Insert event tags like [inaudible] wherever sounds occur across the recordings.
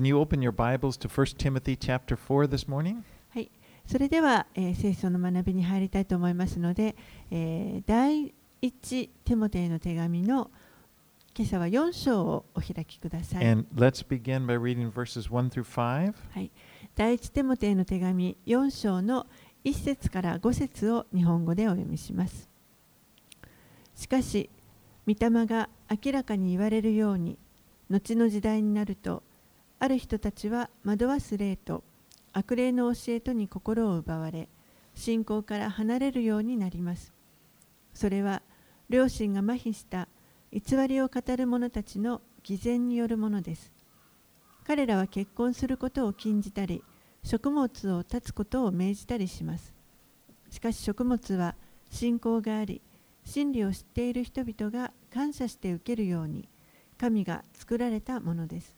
Can you open your Bibles to 1 Timothy chapter 4 this morning? はい、それでは、えー聖書の学びに入りたいと思いますので、えー第一テモテへの手紙の今朝は4章をお開きください。And let's begin by reading verses 1 through 5. はい、第一テモテへの手紙4章の1節から5節を日本語でお読みします。しかし、御霊が明らかに言われるように、後の時代になると、ある人たちは惑わす霊と悪霊の教えとに心を奪われ、信仰から離れるようになります。それは、良心が麻痺した偽りを語る者たちの偽善によるものです。彼らは結婚することを禁じたり、食物を断つことを命じたりします。しかし食物は信仰があり、真理を知っている人々が感謝して受けるように、神が作られたものです。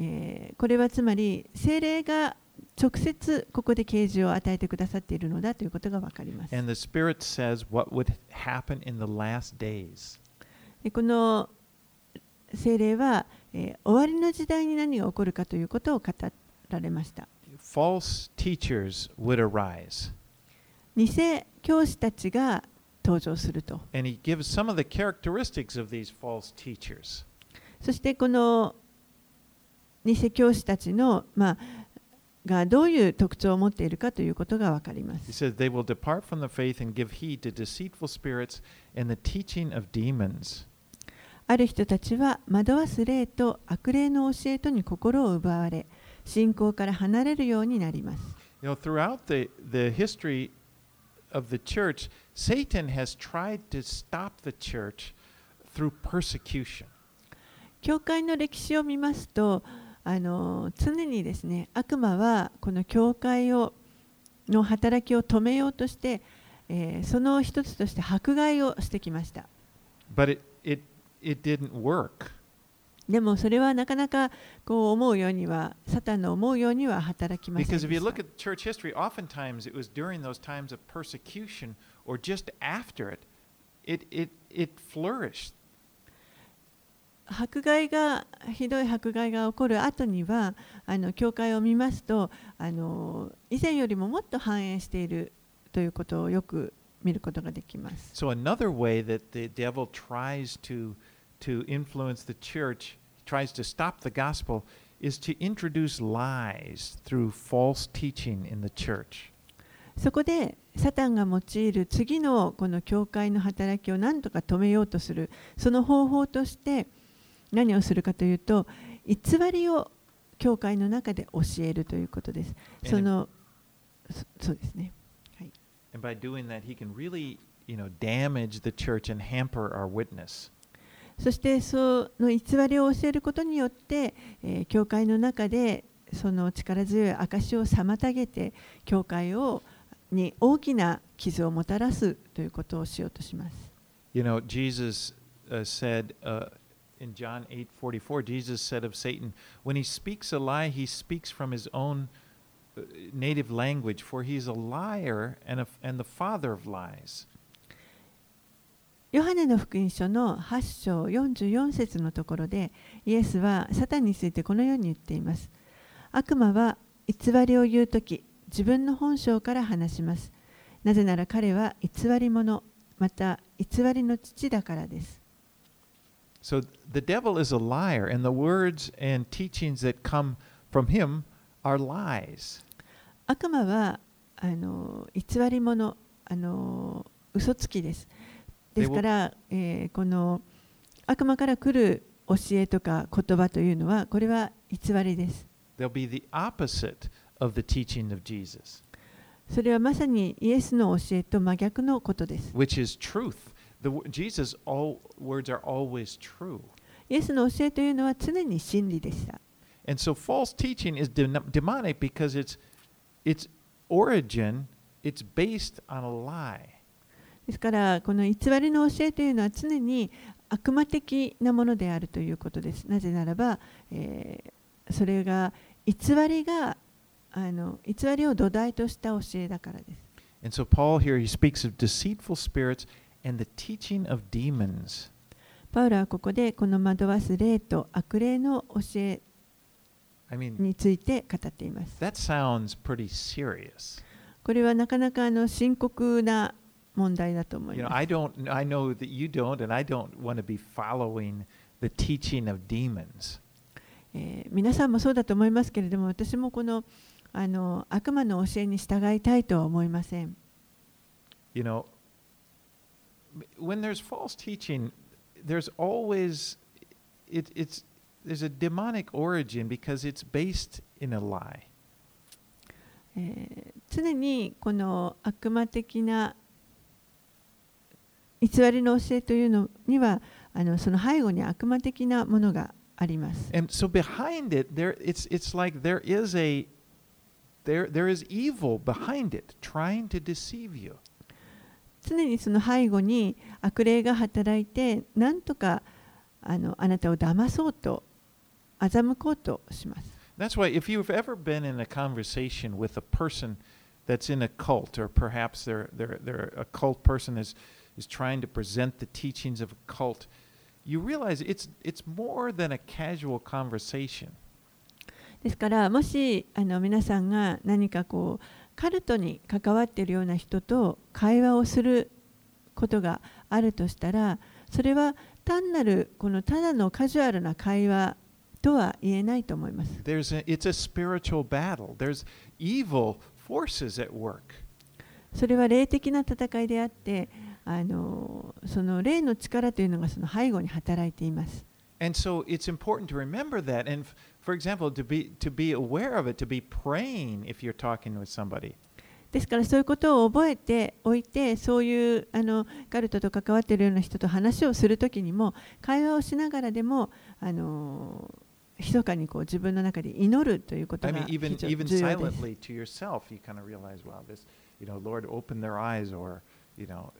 え、これはつまり聖霊が直接ここで啓示を与えてくださっているのだということが分かります。この聖霊は、え、終わりの時代に何が起こるかということを語られました。False teachers would arise. 偽教師たちが登場すると。そしてこの偽教師たちの、まあ、がどういう特徴を持っているかということが分かりま He す。says, They will depart from the faith and give heed to deceitful spirits and the teaching of demons. ある人たちは惑わす霊と悪霊の教えとに心を奪われ、信仰から離れるようになります。You know, throughout the, the history of the church, Satan has tried to stop the church through persecution. 教会の歴史を見ますと、あの常にですね悪魔はこの教会をの働きを止めようとして、えーその一つとして迫害をしてきました。But it, it, it didn't work. でもそれはなかなかこう思うようには、サタンの思うようには働きません Because で if you し look た at church history, oftentimes it was during those times of persecution or just after it, it, it, it flourished. 迫害がひどい迫害が起こる後にはあの教会を見ますとあの以前よりももっと繁栄しているということをよく見ることができます。So another way that the devil tries to to influence the church, tries to stop the gospel, is to introduce lies through false teaching in the church. そこでサタンが用いる次のこの教会の働きを何とか止めようとするその方法として何をするかというと偽りを教会の中で教えるということです。そのそそうですね。And by doing that, he can really, you know, damage the church and hamper our witness. そしてその偽りを教えることによって、えー教会の中でその力強い証を妨げて教会をに大きな傷をもたらすということをしようとします。You know, Jesus uh, said uh, in John 8:44, Jesus said of Satan, when he speaks a lie, he speaks from his own native language, for he is a liar and, a, and the father of lies. ヨハネの福音書の8章44節のところでイエスはサタンについてこのように言っています。悪魔は偽りを言うとき自分の本性から話します。なぜなら彼は偽り者また偽りの父だからです。So the devil is a liar, and the words and teachings that come from him are lies. 悪魔はあの偽り者あの嘘つきです。ですから、えーこの悪魔から来る教えとか言葉というのはこれは偽りです。They'll be the opposite of the teaching of Jesus, それはまさにイエスの教えと真逆のことです。which is truth. The, w- Jesus' all words are always true. イエスの教えというのは常に真理でした。 And so false teaching is de- demonic because its its origin it's based on a lie. ですからこの偽りの教えというのは常に悪魔的なものであるということです。なぜならば、えーそれが偽りがあの偽りを土台とした教えだからです。 And so Paul here he speaks of deceitful spirits and the teaching of demons. パウロはここでこの惑わす霊と悪霊の教えについて語っています。that sounds pretty serious. これはなかなかあの深刻な問題だと思い You know, ます。I don't I know that you don't and I don't want to be following the teaching of demons. えー皆さんもそうだと思いますけれども、私もこのあの悪魔の教えに従いたいとは思いません。You know, when there's false teaching, there's always it, it's there's a demonic origin because it's based in a lie. えー常にこの悪魔的な偽りの教えというのにはあのその背後に悪魔的なものがあります。 And so behind it, there it's it's like there is a there there is evil behind it, trying to deceive you. 常にその背後に悪霊が働いて何とかあのあなたを騙そうと欺こうとします。That's why if you've ever been in a conversation with a person that's in a cult, or perhaps they're they're they're a cult person is is trying to present the teachings of a cult, you realize it's it's more than a casual conversation. ですからもしあの皆さんが何かこうカルトに関わっているような人と会話をすることがあるとしたらそれは単なるこのただのカジュアルな会話とは言えないと思います。There's a, it's a spiritual battle. There's evil forces at work. それは霊的な戦いであってあのその霊の力というのがその背後に働いています。And so it's important to remember that. And for example, to be to be aware of it, to be praying if you're talking with somebody. ですからそういうことを覚えておいてそういうあのカルトと関わっているような人と話をするときにも会話をしながらでもあの密かにこう自分の中で祈るということ I が mean, 非 even 常 even 重要です。silently to yourself, you kind of realize, wow, this, you know, Lord, open their eyes, or you know,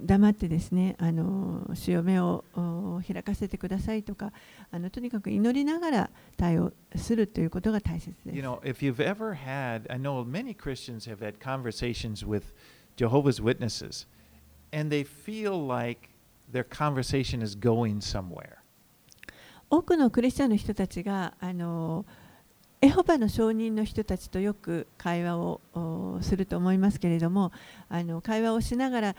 黙ってですねあの主よ目をお開かせてくださいとかあのとにかく祈りながら対応するということが大切です。you know, if you've ever had, I know many Christians have had conversations with Jehovah's Witnesses, and they feel like their conversation is going somewhere. 多くのクリスチャンの人たちがあのエホバの証人の人たちとよく会話をおすると思いますけれどもあの会話をしながら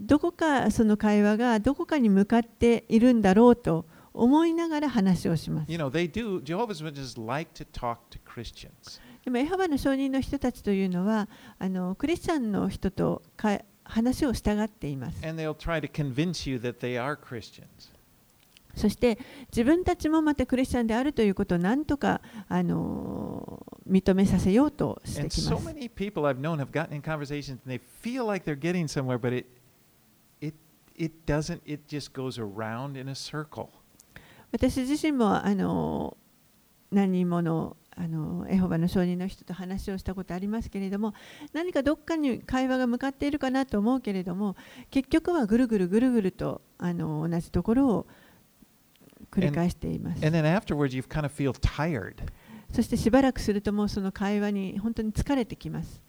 どこかその会話がどこかに向かっているんだろうと思いながら話をします。でもエハバの証人の人たちというのはあのクリスチャンの人と話を従っています。そして自分たちもまたクリスチャンであるということをなんとかあの認めさせようとしてきます。私自 doesn't あのエホバの証人の人と話をしたことありますけれども何かどっかに会話が向かっているかなと思うけれども結局はぐるぐるぐるぐるとあの同じところを繰り返しています。そしてしばらくするともうその会話に本当に疲れてきます。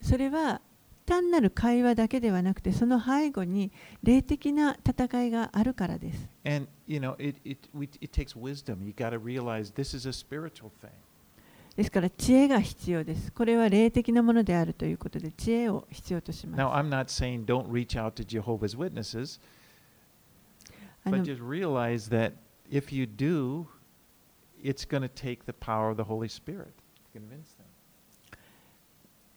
それは単なる会話だけではなくてその背後に霊的な戦いがあるからです。And you know, it it it takes wisdom. You got to realize this is a spiritual thing. ですから知恵が必要です。これは霊的なものであるということで知恵を必要とします。Now, I'm not saying don't reach out to Jehovah's Witnesses, あ but の just realize that if you do, it's going to take the power of the Holy Spirit to convince them.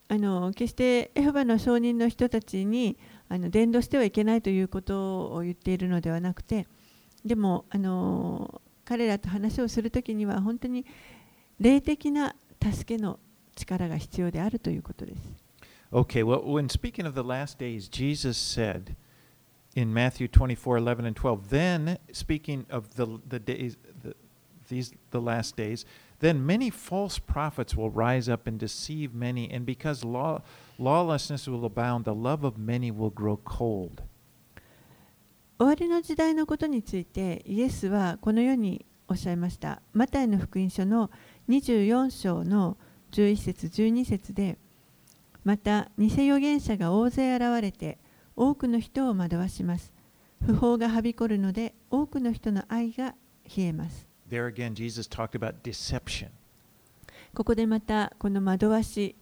あの決してエホバの証人の人たちにあの伝道してはいけないということを言っているのではなくてでもあの彼らと話をするときには本当に霊的な助けの力が必要であるということです。Okay, well, when speaking of the last days, Jesus said in Matthew 24 11 and 12. Then, speaking of the, the days, the, these, the last days, then many false prophets will rise up and deceive many, and because law, lawlessness will abound, the love of many will grow cold. 終わりの時代のことについてイエスはこのようにおっしゃいました。マタイの福音書の24章の11節12節でまた偽預言者が大勢現れて多くの人を惑わします。不法がはびこるので多くの人の愛が冷えます。There again, Jesus talked about deception. ここでまたこの惑わし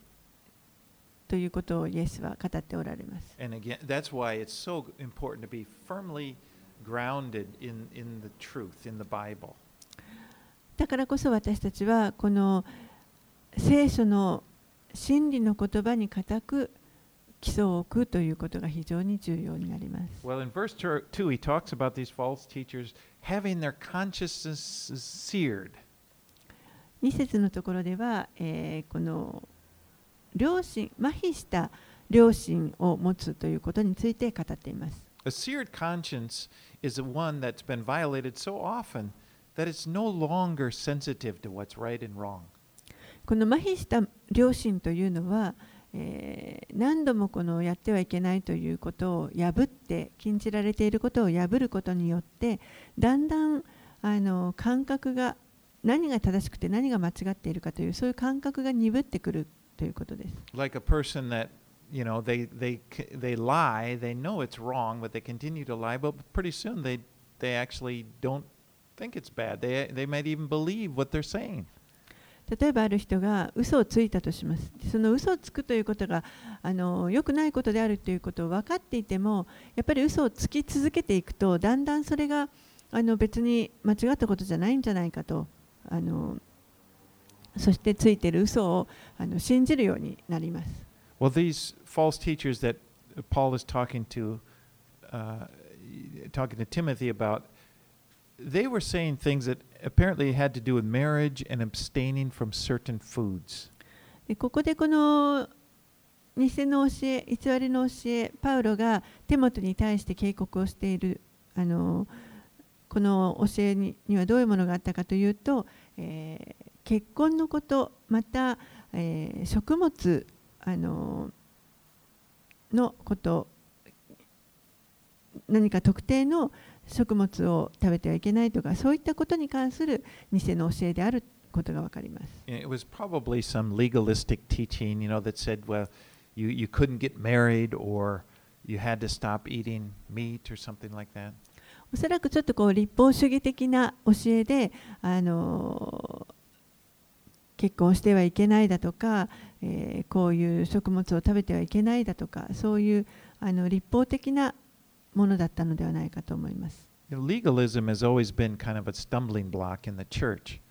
ということをイエスは語っておられます。And again, that's why it's so important to be firmly grounded in, in the truth, in the Bible. だからこそ私たちはこの聖書の真理の言葉に固く基礎を置くということが非常に重要になります。Well, in verse 2, he talks about these false teachers having their consciences seared. 2節のところでは、えーこの良心麻痺した良心を持つということについて語っています。A seared conscience is one that's been violated so often that it's no longer sensitive to what's right and wrong. この麻痺した良心というのは、えー何度もこのやってはいけないということを破って禁じられていることを破ることによってだんだんあの感覚が何が正しくて何が間違っているかというそういう感覚が鈍ってくるということです。Like a person that, you know, they, they, they lie, they know it's wrong, but they continue to lie, but pretty soon they, they actually don't think it's bad. They, they might even believe what they're saying. 例えばある人が嘘をついたとします。その嘘をつくということがあの良くないことであるということを分かっていてもやっぱり嘘をつき続けていくとだんだんそれがあの別に間違ったことじゃないんじゃないかとあのそしてついている嘘をあの信じるようになります。Well, these false teachers that Paul is talking to, uh, talking to Timothy about, they were saying things that apparently had to do with marriage and abstaining from certain foods. でここでこの偽の教え、偽りの教え、パウロがテモテに対して警告をしているあのこの教えににはどういうものがあったかというと、えー結婚のこと、また、えー食物あののこと、何か特定の食物を食べてはいけないとか、そういったことに関する偽の教えであることがわかります。It was probably some legalistic teaching, you know, that said, well, you, you couldn't get married or you had to stop eating meat or something like that. おそらくちょっとこう立法主義的な教えで、あの結婚してはいけないだとか、えーこういう食物を食べてはいけないだとかそういうあの立法的なものだったのではないかと思います。Legalism has always been kind of a stumbling block in the church.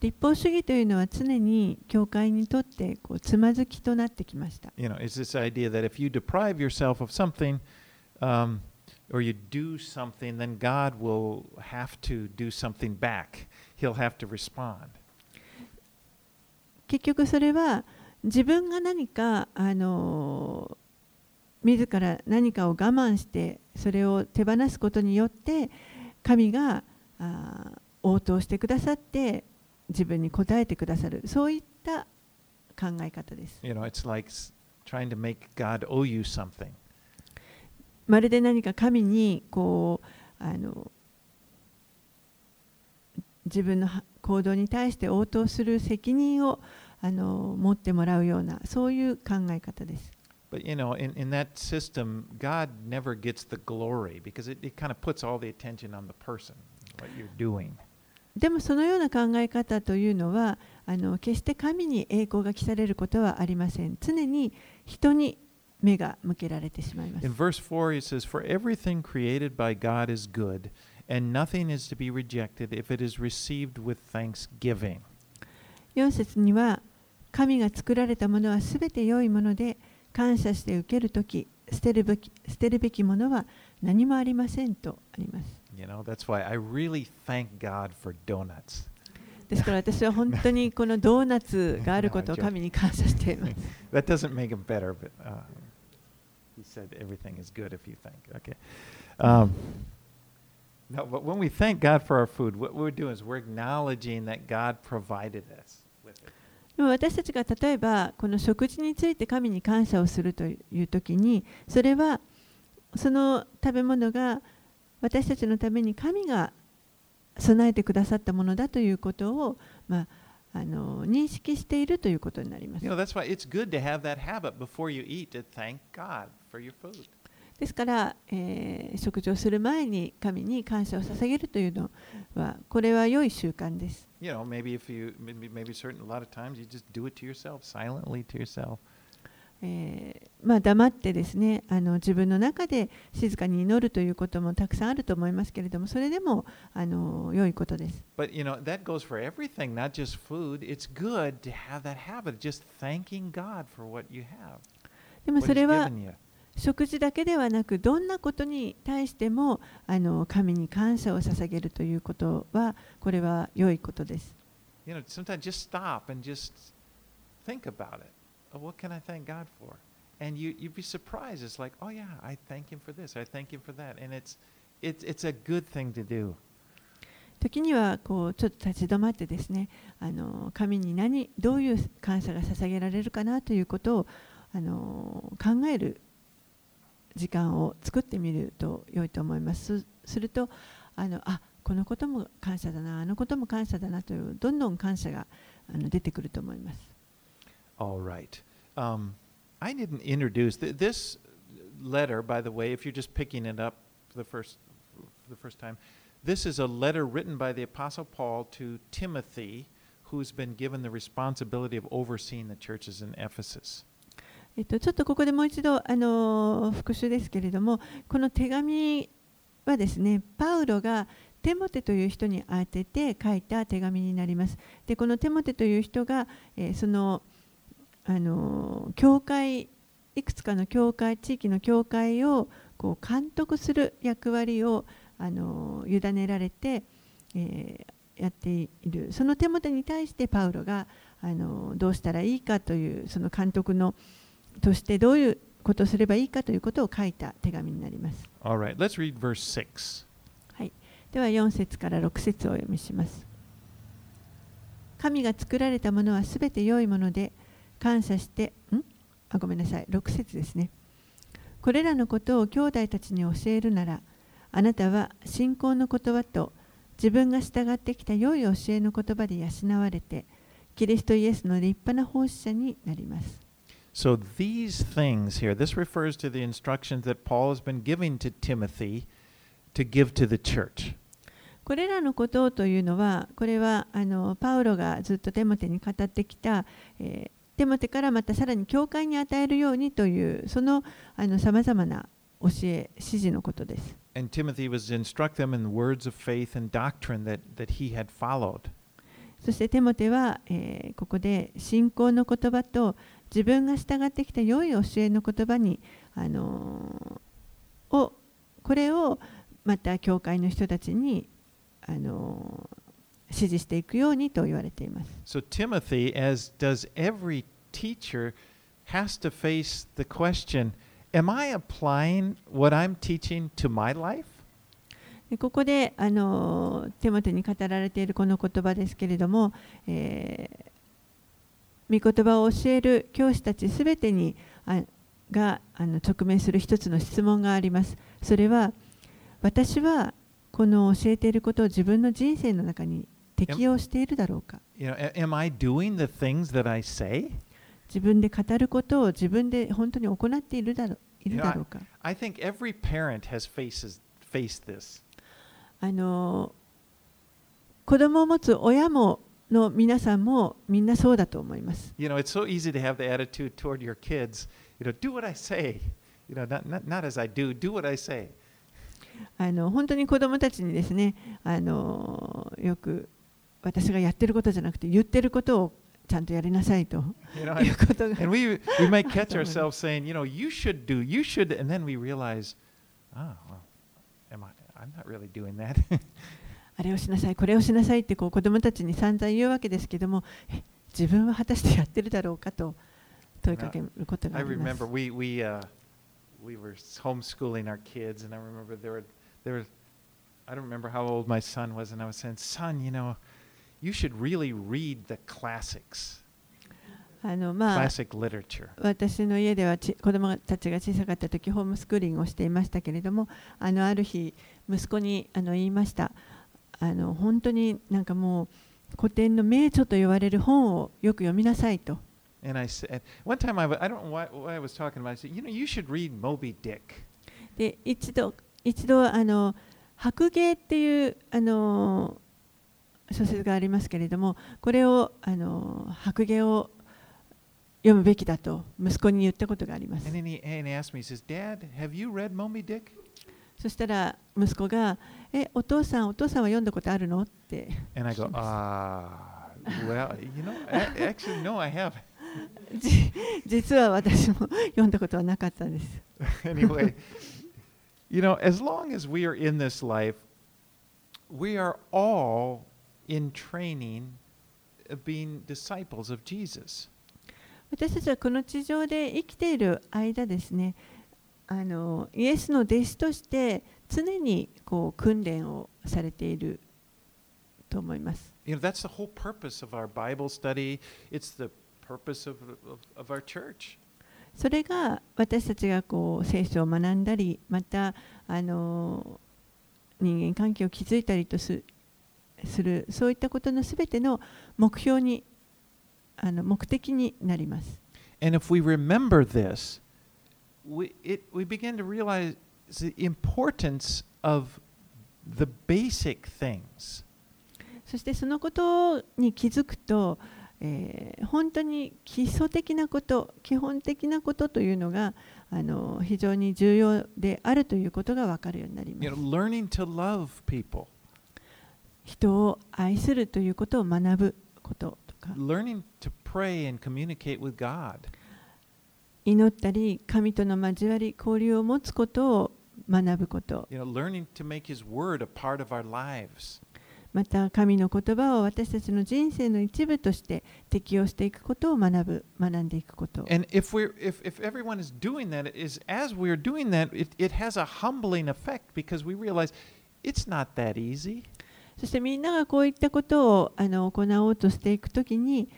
立法主義というのは常に教会にとってこうつまずきとなってきました。you know, it's this idea that if you deprive yourself of something um, or you do something, then God will have to do something back. He'll have to respond. 結局それは自分が何かあの自ら何かを我慢してそれを手放すことによって神が応答してくださって自分に応えてくださる。そういった考え方です。You know, it's like s- trying to make God owe you something. まるで何か神にこうあの自分のは行動に対して応答する責任をあの持ってもらうようなそういう考え方です But you know, in, in that system, God never gets the glory because it, it kind of puts all the attention on the person, what you're doing. でもそのような考え方というのはあの決して神に栄光が来されることはありません常に人に目が向けられてしまいます In verse 4, he says, For everything created by God is good, and nothing is to be rejected if it is received with thanksgiving. 4節には神が作られたものはすべて良いもので感謝して受けると、捨てるべきものは何もありませんとあります。ですから私は本当にこのドーナツがあることを [laughs] 神に感謝しています。でも私たちが例えばこの食事について神に感謝をするという時にそれはその食べ物が私たちのために神が備えてくださったものだということを、まあ、あの認識しているということになります You。know, that's why it's good to have that habit before you eat to thank God for your food. ですから、えー食事をする前に神に感謝を捧げるというのはこれは良い習慣です。You know, maybe if you, maybe, maybe certain, a lot of times you just do it to yourself, silently to yourself. えーまあ、黙ってですねあの自分の中で静かに祈るということもたくさんあると思いますけれどもそれでもあの良いことです。But you know, that goes for everything, not just food. It's good to have that habit just thanking God for what you have. でも what それは you. 食事だけではなくどんなことに対してもあの神に感謝を捧げるということはこれは良いことです。時にはこうちょっと立ち止まってですねあの神に何どういう感謝が捧げられるかなということをあの考える。時間を作ってみると良いと思います。すするとあのあこのことも感謝だなあのことも感謝だなというどんどん感謝があの出てくると思います。 All right. Um, I didn't introduce th- this letter, by the way, if you're just picking it up for the first, for the first time. This is a letter written by the Apostle Paul to Timothy, who's been given the responsibility of overseeing the churches in Ephesus. えっと、ちょっとここでもう一度あの復習ですけれどもこの手紙はですねパウロがテモテという人に宛てて書いた手紙になります。でこのテモテという人が、えーそのあの教会いくつかの教会地域の教会をこう監督する役割をあの委ねられて、えーやっているそのテモテに対してパウロがあのどうしたらいいかというその監督のとしてどういうことをすればいいかということを書いた手紙になります。Right, let's read verse 6. はい、では4節から6節をお読みします。神が作られたものはすべて良いもので感謝して、ん？あごめんなさい、6節ですね。これらのことを兄弟たちに教えるなら、あなたは信仰の言葉と自分が従ってきた良い教えの言葉で養われて、キリストイエスの立派な奉仕者になります。So these things here, this refers to the instructions that Paul has been giving to Timothy to give to the church. これらのことというのは、これはあのパウロがずっとテモテに語ってきた、えーテモテからまたさらに教会に与えるようにという、そのさまざまな教え、指示のことです。And Timothy was to instruct them in words of faith and doctrine that, that he had followed. そしてテモテは、えーここで信仰の言葉と自分が従ってきた良い教えの言葉に、あのーをこれをまた教会の人たちに、あのー指示していくようにと言われています。So Timothy, as does every teacher, has to face the question Am I applying what I'm teaching to my life? でここであのテモテに語られているこの言葉ですけれども、えー御言葉を教える教師たちすべてにあがあの直面する一つの質問があります。それは私はこの教えていることを自分の人生の中に適用しているだろうか You know, a- am I doing the things that I say? 自分で語ることを自分で本当に行っているだろいるだろうか I think every parent has faces faced this. あの子供を持つ親もの皆さんもみんなそうだと思います。You know, it's so easy to have the attitude toward your kids, you know, do what I say. You know, not, not, not as I do, do what I say. あの本当に子供たちにですねあのよく私がやってることじゃなくて言ってることをちゃんとやりなさいと You know, いうことが and we, we might catch ourselves saying, you know, you should do, you should, and then we realize, oh, well, am I, I'm not really doing that. あれをしなさいこれをしなさいってこう子供たちに散々言うわけですけどもえ自分は果たしてやってるだろうかと問いかけることがあります we, we, uh, we were homeschooling our kids, and I remember there were there were I don't remember how old my son was, and I was saying, son, you know, you should really read the classics, あのまあ.私の家ではち子供たちが小さかった時ホームスクーリングをしていましたけれどもあのある日息子にあの言いましたあの本当になんかもう古典の名著と言われる本をよく読みなさいと。で一度一度あの白芸っていうあの小説がありますけれどもこれをあの白芸を読むべきだと息子に言ったことがあります。そしたら息子がえお父さんお父さんは読んだことあるの?」って And I go, ah, well, you know, actually, no, I haven't. じ実は私も読んだことはなかったんです。anyway, you know, as long as we are in this life, we are all in training of being disciples of Jesus. 私たちはこの地上で生きている間ですねあのイエスの弟子として常にこう訓練をされていると思います。You know, that's the whole purpose of our Bible study. It's the purpose of, of, of our church. それが私たちがこう聖書を学んだりまたあの人間関係を築いたりとすするそういったことのすべての目標にあの目的になります。And if we remember this, we, it, we begin to realize the importance of the basic things. そしてそのことに気づくと、えー本当に基礎的なこと基本的なことというのがあの非常に重要であるということが分かるようになりま You す know, learning to love people, 人を愛するということを学ぶこととか learning to pray and communicate with God. 祈ったり神との交わり交流を持つことを学ぶこと。また、神の言葉を私たちの人生の一部として適用していくことを学ぶ、学んでいくこと。そしてみんながこういったことをあの行おうとしていくとに、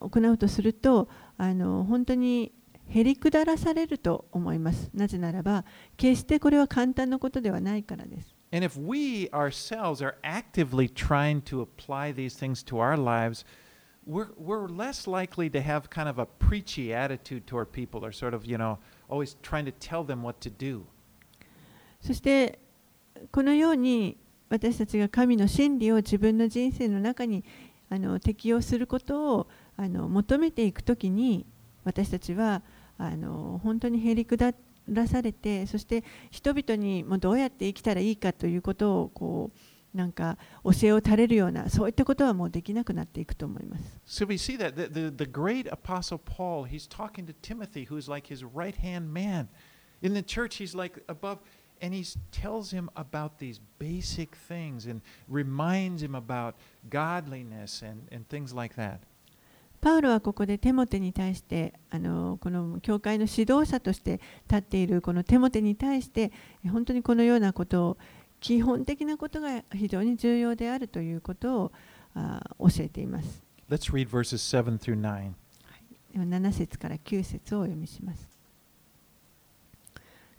行うとすると、あの本当にへりくだらされると思います。なぜならば決してこれは簡単なことではないからです。And if we ourselves are actively trying to apply these things to our lives, we're, we're less likely to have kind of a preachy attitude toward people or sort of, you know, always trying to tell them what to do. そしてこのように私たちが神の真理を自分の人生の中にあの適用することをあの求めていくときに私たちはあの本当にへりくだらされてそして人々にもうどうやって生きたらいいかということをこうなんか教えを垂れるようなそういったことはもうできなくなっていくと思います。So we see that the, the, the great apostle Paul, he's talking to Timothy, who's like his right hand man. In the church, he's like above, and he tells him about these basic things and reminds him about godliness and, and things like that. パウロはここでテモテに対してあのこの教会の指導者として立っているこのテモテに対して本当にこのようなことを基本的なことが非常に重要であるということをあ教えています。Let's read verses 7 through 9. では7節から9節をお読みします。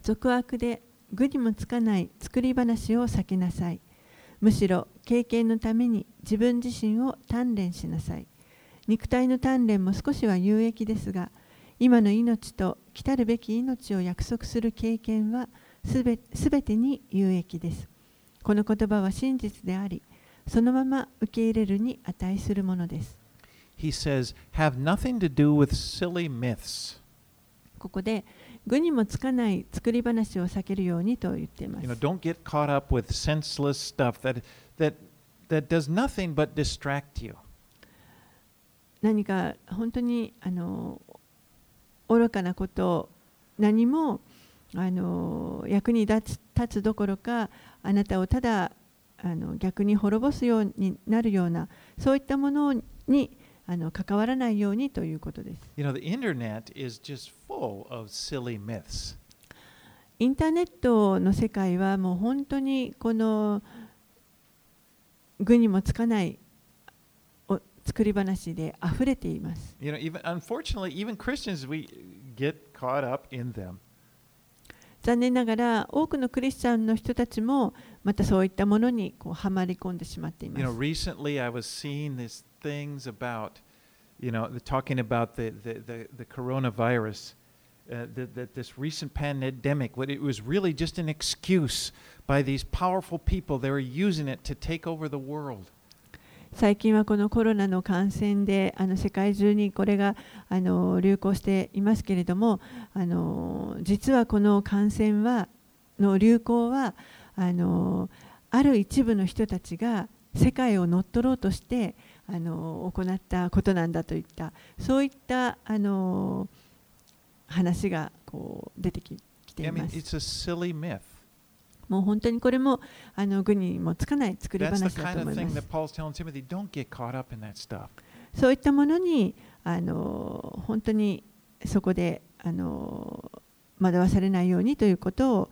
俗悪で具にもつかない作り話を避けなさい。むしろ経験のために自分自身を鍛錬しなさい。肉体の鍛錬も少しは有益ですが、今の命と来たるべき命を約束する経験はすべてに有益です。この言葉は真実であり、そのまま受け入れるに値するものです。He says, Have nothing to do with silly myths. ここで具にもつかない作り話を避けるようにと言っていま You know, す。don't get caught up with senseless stuff that, that, that does nothing but distract you. 何か本当にあの愚かなこと何もあの役に立つ立つどころかあなたをただあの逆に滅ぼすようになるようなそういったものにあの関わらないようにということです。You know, the internet is just full of silly myths. インターネットの世界はもう本当にこの具にもつかないお作り話で溢れています。You know, even unfortunately, even Christians, we get caught up in them. 残念ながら多くのクリスチャンの人たちもまたそういったものにこうはまり込んでしまっていま You す know,。recently I was seeing these things about, you know, the- talking about the, the, the, the coronavirus, uh, that, that this recent pandemic, what it was really just an excuse by these powerful people. They were using it to take over the world. 最近はこのコロナの感染であの世界中にこれがあの流行していますけれどもあの実はこの感染はの流行はあのある一部の人たちが世界を乗っ取ろうとしてあの行ったことなんだといったそういったあの話がこう出てきています Yeah, I myth. もう本当にこれもあの具にもつかない作り話だと思います.そういったものにあの本当にそこであの惑わされないようにということを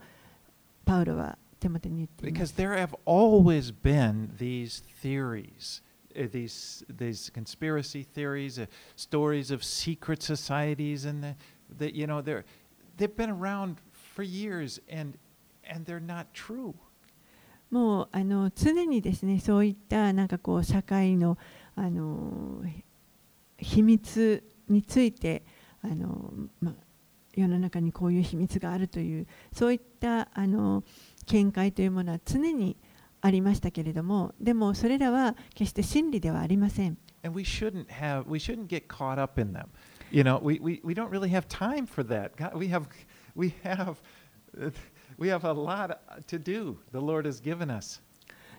パウロは手元に言っていま Because す。there have always been these theories, uh, these these conspiracy theories, uh, stories of secret societies, and the, the you know they're they've been around for years, and もうあの常にですねそういったなんかこう社会の,あの秘密についてあの、ま、世の中にこういう秘密があるというそういったあの見解というものは常にありましたけれどもでもそれらは決して真理ではありません。You know, we, we, we don't really have time for that. We have, we have, we have a lot to do. The Lord has given us.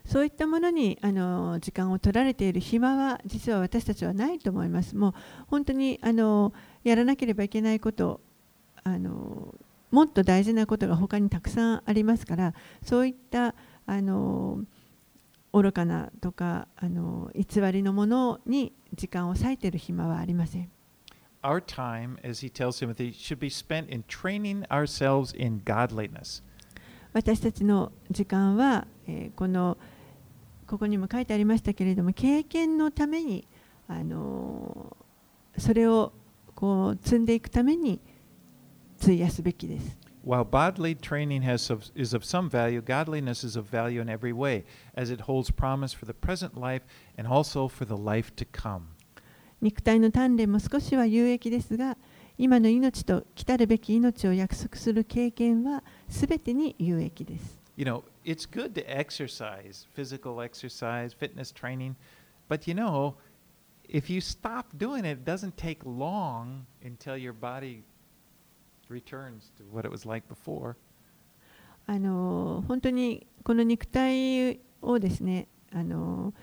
そういったものにあの時間を取られている暇は実は私たちはないと思います。もう本当にあのやらなければいけないことあのもっと大事なことが他にたくさんありますからそういったあの愚かなとかあの偽りのものに時間を割いている暇はありません。Our time, as he tells Timothy, should be spent in training ourselves in godliness. 私たちの時間は、えーこのここにも書いてありましたけれども経験のためにあのそれをこう積んでいくために費やすべきです。 While bodily training has of, is of some value, godliness is of value in every way, as it holds promise for the present life and also for the life to come. 肉体の鍛錬も少しは有益ですが今の命と来たるべき命を約束する経験はすべてに有益です。You know, it's good to exercise, physical exercise, fitness training, but you know, if you stop doing it, it doesn't take long until your body returns to what it was like before. あの本当にこの肉体をですねあの、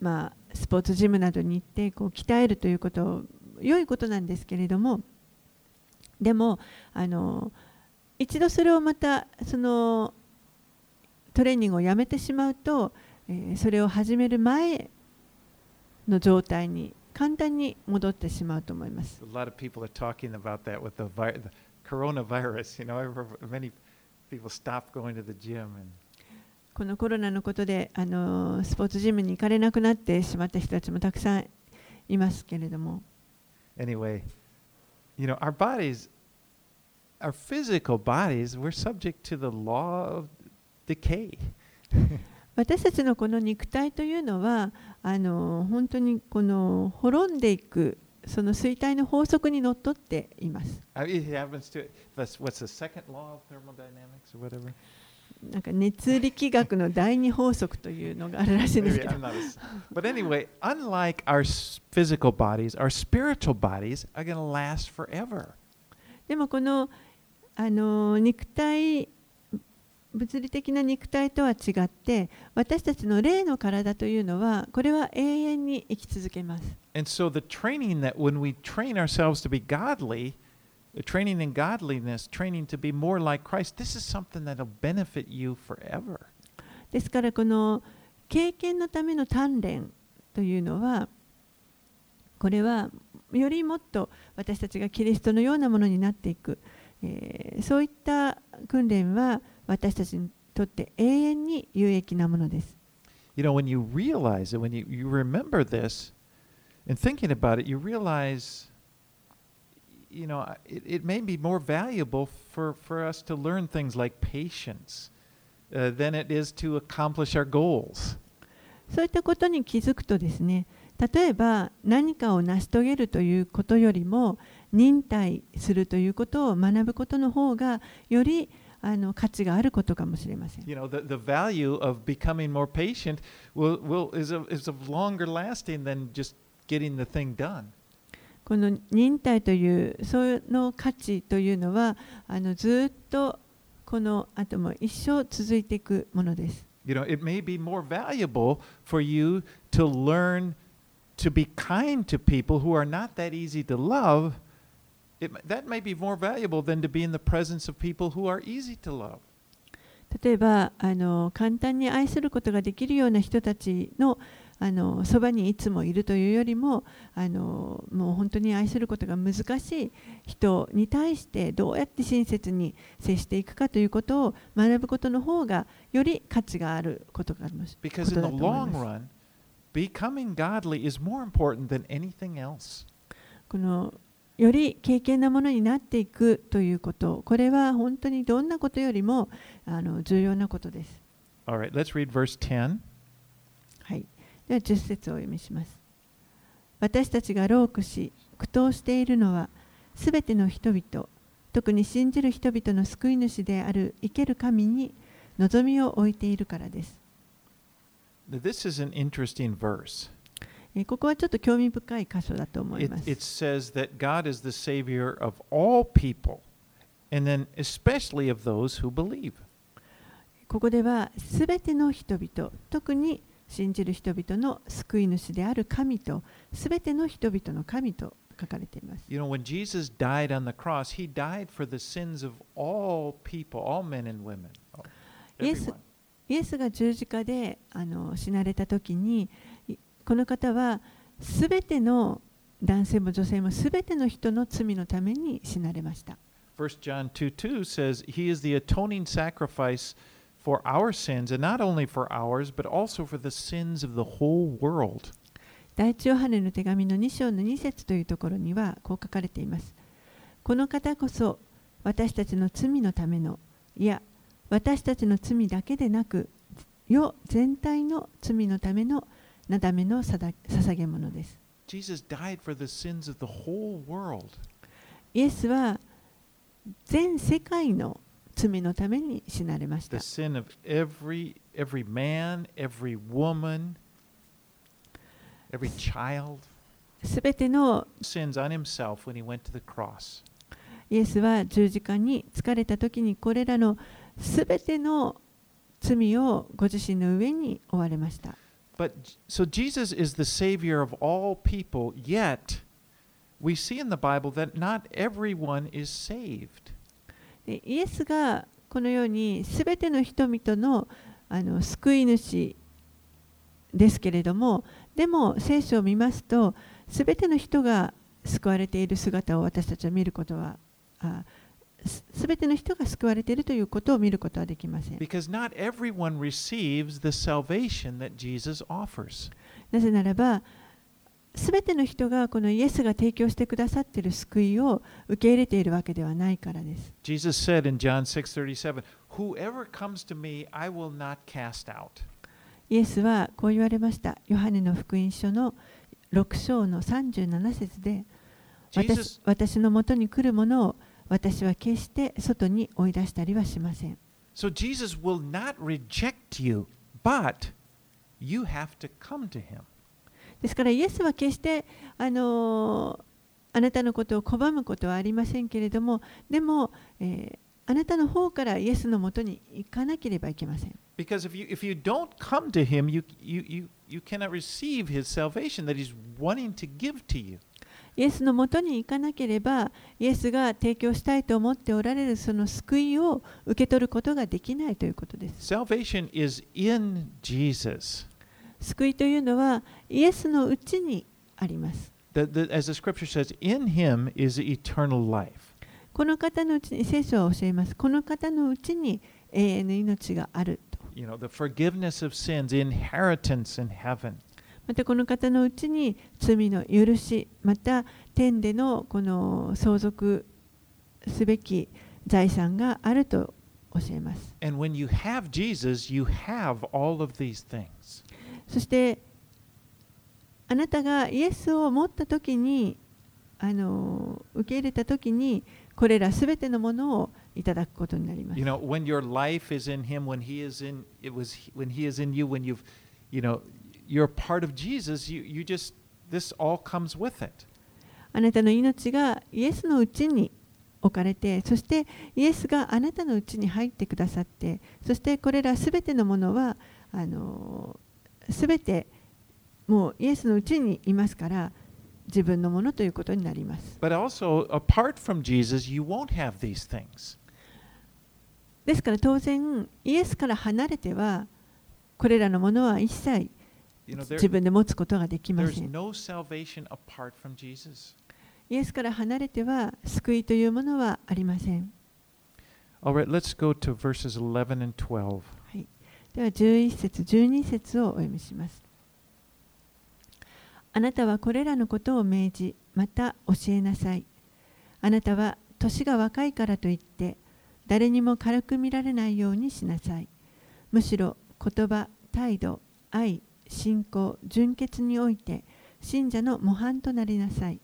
まあ、スポーツジムなどに行ってこう鍛えるということ良いことなんですけれどもでもあの一度それをまたそのトレーニングをやめてしまうと、え、それを始める前の状態に簡単に戻ってしまうと思います。このコロナのことであのスポーツジムに行かれなくなってしまった人たちもたくさんいますけれども。Anyway, you know, our bodies, our physical bodies, we're subject to the law of decay. [laughs] 私たちのこの肉体というのはあの本当にこの滅んでいくその衰退の法則にのっとっています。なんか熱力学の第二法則というのがあるらしいんですけど but anyway, unlike our physical bodies, our spiritual bodies are going to last forever. でもこのあの肉体物理的な肉体とは違って私たちの霊の体というのはこれは永遠に生き続けます。And so the training that when we train ourselves to be godly, training in godliness, training to be more like Christ, this is something that'll benefit you forever. ですからこの経験のための鍛錬というのはこれはよりもっと私たちがキリストのようなものになっていく えーそういった訓練は私たちにとって永遠に有益なものです。 You know, when you realize it, when you, you remember this and thinking about it, you realize, you know, it, it may be more valuable for, for us to learn things like patience uh, than it is to accomplish our goals. そういったことに気づくとですね例えば何かを成し遂げるということよりも忍耐するということを学ぶことの方がよりあの価値があることかもしれません。 You know, the, the value of becoming more patient will, will, is, of, is of longer lasting than just getting the thing done. この忍耐というその価値というのはあのずっとこの後も一生続いていくものです。You know, it may be more valuable for you to learn to be kind to people who are not that easy to love. It, that may be more valuable than to be in the presence of people who are easy to love. 例えばあの簡単に愛することができるような人たちのあのそばにいつもいるというよりもあのもう本当に愛することが難しい人に対してどうやって親切に接していくかということを学ぶことの方がより価値があることがあります。Because in だ the long run, becoming godly is more important than anything else. このより敬虔なものになっていくということこれは本当にどんなことよりもあの重要なことです。All right, let's read verse 10. はい、では10節をお読みします。私たちが労苦し、苦闘しているのは、すべての人々、特に信じる人々の救い主である生ける神に望みを置いているからです。This is an interesting verse. えーここはちょっと興味深い箇所だと思い It, ます。it says that God is the Savior of all people, and then especially of those who believe. ここでは、すべての人々、特に信じる人々の救い主である神と、すべての人々の神と書かれています。You know, when Jesus died on the cross, he died for the sins of all people, all men and women. Oh, Yes. everyone. イエスが十字架であの死なれた時にいこの方はすべての男性も女性もすべての人の罪のために死なれました。1 John 2 2 says, He is the atoning sacrifice for our sins, and not only for ours, but also for the sins of the whole world. 第一ヨハネの手紙の2章の2節というところにはこう書かれています。この方こそ私たちの罪のための、いや私たちの罪だけでなく、世全体の罪のための、なだめの捧げものです。イエスは全世界の罪のための、罪のために死なれました The。sin of every every man, every woman, every child すべての sins on himself when he went to the cross. イエスは十字架に疲れた時にこれらのすべての罪をご自身の上に負われました。But so Jesus is the savior of all people, yet we see in the Bible that not everyone is saved. でイエスがこのようにすべての人々のあの救い主ですけれどもでも聖書を見ますとすべての人が救われている姿を私たちは見ることはあすすべての人が救われているということを見ることはできません。なぜならば、すべての人がこのイエスが提供してくださっている救いを受け入れているわけではないからです。Jesus said in John 6:37, "Whoever comes to me, I will not cast out." イエスはこう言われました。ヨハネの福音書の6章の37節で私、私のもとに来るものを私は決して外に追い出したりはしません。So Jesus will not reject you, but you have to come to him. ですからイエスは決してあのあなたのことを拒むことはありませんけれどもでも、えーあなたの方からイエスのもとに行かなければいけません。Because if you if you don't come to him, you you you, you cannot receive his salvation that he's wanting to give to you. イエスのもとに行かなければイエスが提供したいと思っておられるその救いを受け取ることができないということです。Salvation is in Jesus. 救いというのはイエスのうちにあります。The, the, as the scripture says, in him is eternal life. この方のうちに聖書は教えますこの方のうちに永遠の命があると You know, the forgiveness of sins, inheritance in heaven. またこの方のうちに罪の許しまた天でのこの相続すべき財産があると教えます And when you have Jesus, you have all of these things. そしてあなたがイエスを持った時にあの受け入れた時にこれらすべてのものをいただくことになります You。know, when your life is in Him, when He is in, it was when He is in you, when you've, you know, you're part of Jesus. You you just this all comes with it. あなたの命がイエスのうちに置かれて、そしてイエスがあなたのうちに入ってくださって、そしてこれらすべてのものはあのすべてもうイエスのうちにいますから自分のものということになります。ですから当然イエスから離れてはこれらのものは一切自分で持つことができません。イエスから離れては救いというものはありません。はい、では11節、12節をお読みします。あなたはこれらのことを命じ、また教えなさい。あなたは年が若いからといって、誰にも軽く見られないようにしなさい。むしろ言葉、態度、愛、信仰、純潔において、信者の模範となりなさい。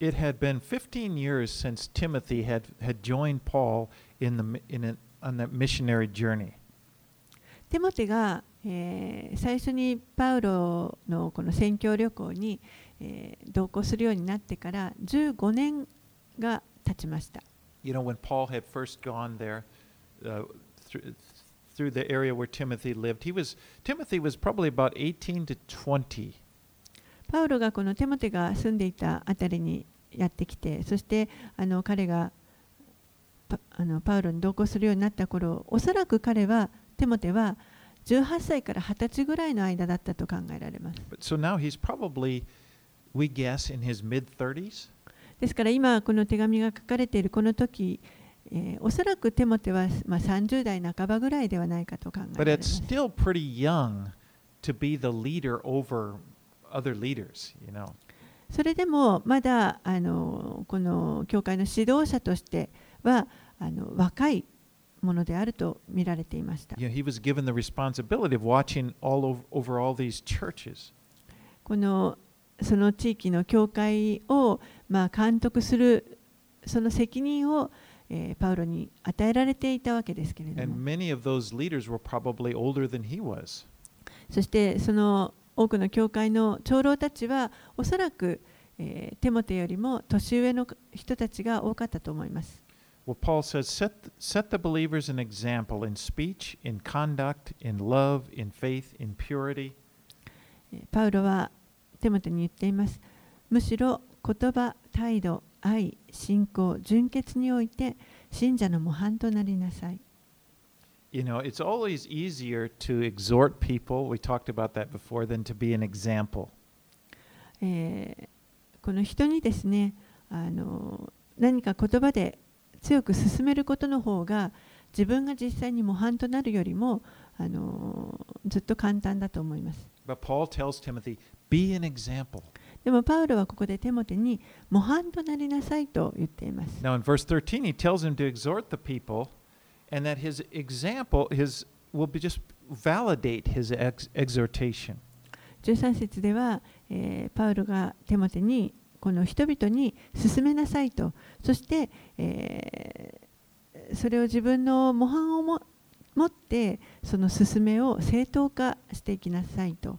It had been 15 years since Timothy had, had joined Paul in the, in a, on that missionary journey. テモテが、えー最初にパウロのこの宣教旅行に、えー同行するようになってから15年が経ちました。You know, when Paul had first gone there uh, through, through the area where Timothy lived, he was Timothy was probably about 18 to 20. パウロがこのテモテが住んでいたあたりにやってきて、そしてあの彼がパあのパウロに同行するようになった頃、おそらく彼はテモテは18歳から20歳ぐらいの間だったと考えられます。ですから今この手紙が書かれているこの時、え、おそらくテモテはまあ30代半ばぐらいではないかと考えられます。それでもまだあのこの教会の指導者としてはあの若い。ものであると見られていました。このその地域の教会を、まあ、監督するその責任を、えー、パウロに与えられていたわけですけれども。そしてその多くの教会の長老たちはおそらく、えー、テモテよりも年上の人たちが多かったと思います。Well, Paul says, set, set the believers an example in speech, in conduct, in love, in faith, in purity. えーパウロはテモテに言っています。むしろ言葉、態度、愛、信仰、純潔において信者の模範となりなさい。You know, it's always easier to exhort people, we talked about that before, than to be an example. えーこの人にですねあの何か言葉で強く進めることの方が自分が実際に模範となるよりもあのずっと簡単だと思います。Timothy. でもパウロはここでテモテに模範となりなさいと言っています。Now, in verse 13, he tells him to exhort the people, and that his example his, will be just validate his ex- exhortation. 13節では、えーパウロがテモテにこの人々に進めなさいと、そして、えー、それを自分の模範をも持って、その進めを正当化していきなさいと。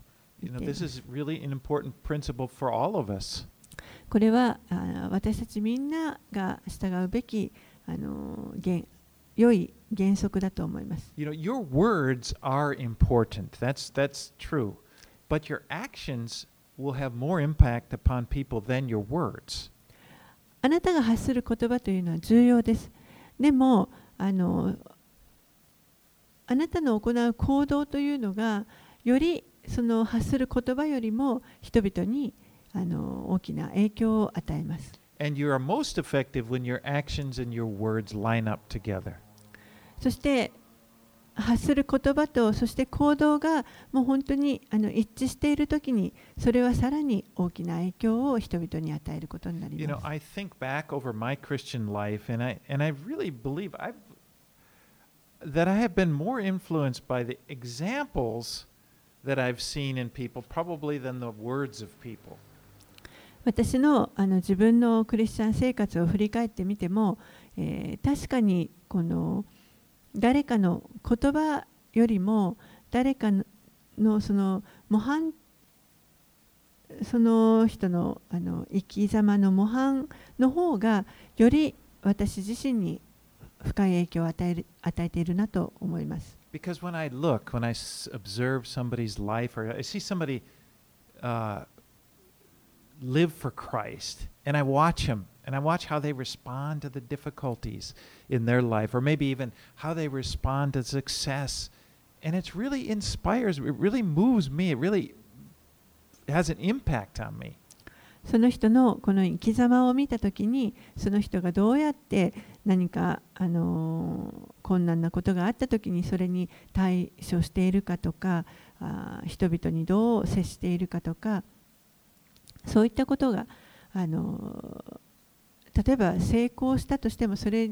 これはあ私たちみんなが従うべき、あのー、原良い原則だと思います。your words are important. That's, true. But your actions will have more impact upon people than your words. あなたが発する言葉というのは重要です。でもあのあなたの行う行動というのがよりその発する言葉よりも人々にあの大きな影響を与えます。And you are most effective when your actions and your words line up together. そして発する言葉とそして行動がもう本当にあの一致しているときにそれはさらに大きな影響を人々に与えることになり You know, ます。I think back over my Christian life, and I and I really believe I've that I have been more influenced by the examples that I've seen in people, probably than the words of people. 私のあの自分のクリスチャン生活を振り返ってみても、えー確かにこの誰かの言葉よりも誰かのその模範その人のあの生き様の模範の方がより私自身に深い影響を与える与えているなと思います。Because when I look, when I observe somebody's life, or I see somebody uh, live for Christ, and I watch them, And I watch how they respond to the difficulties in their life, or maybe even how they respond to success. And it really inspires, it really moves me, it really has an impact on me. その人のこの生き様を見たときにその人がどうやって何か、あの困難なことがあったときにそれに対処しているかとかあ人々にどう接しているかとかそういったことが、あの例えば成功したとしてもそれ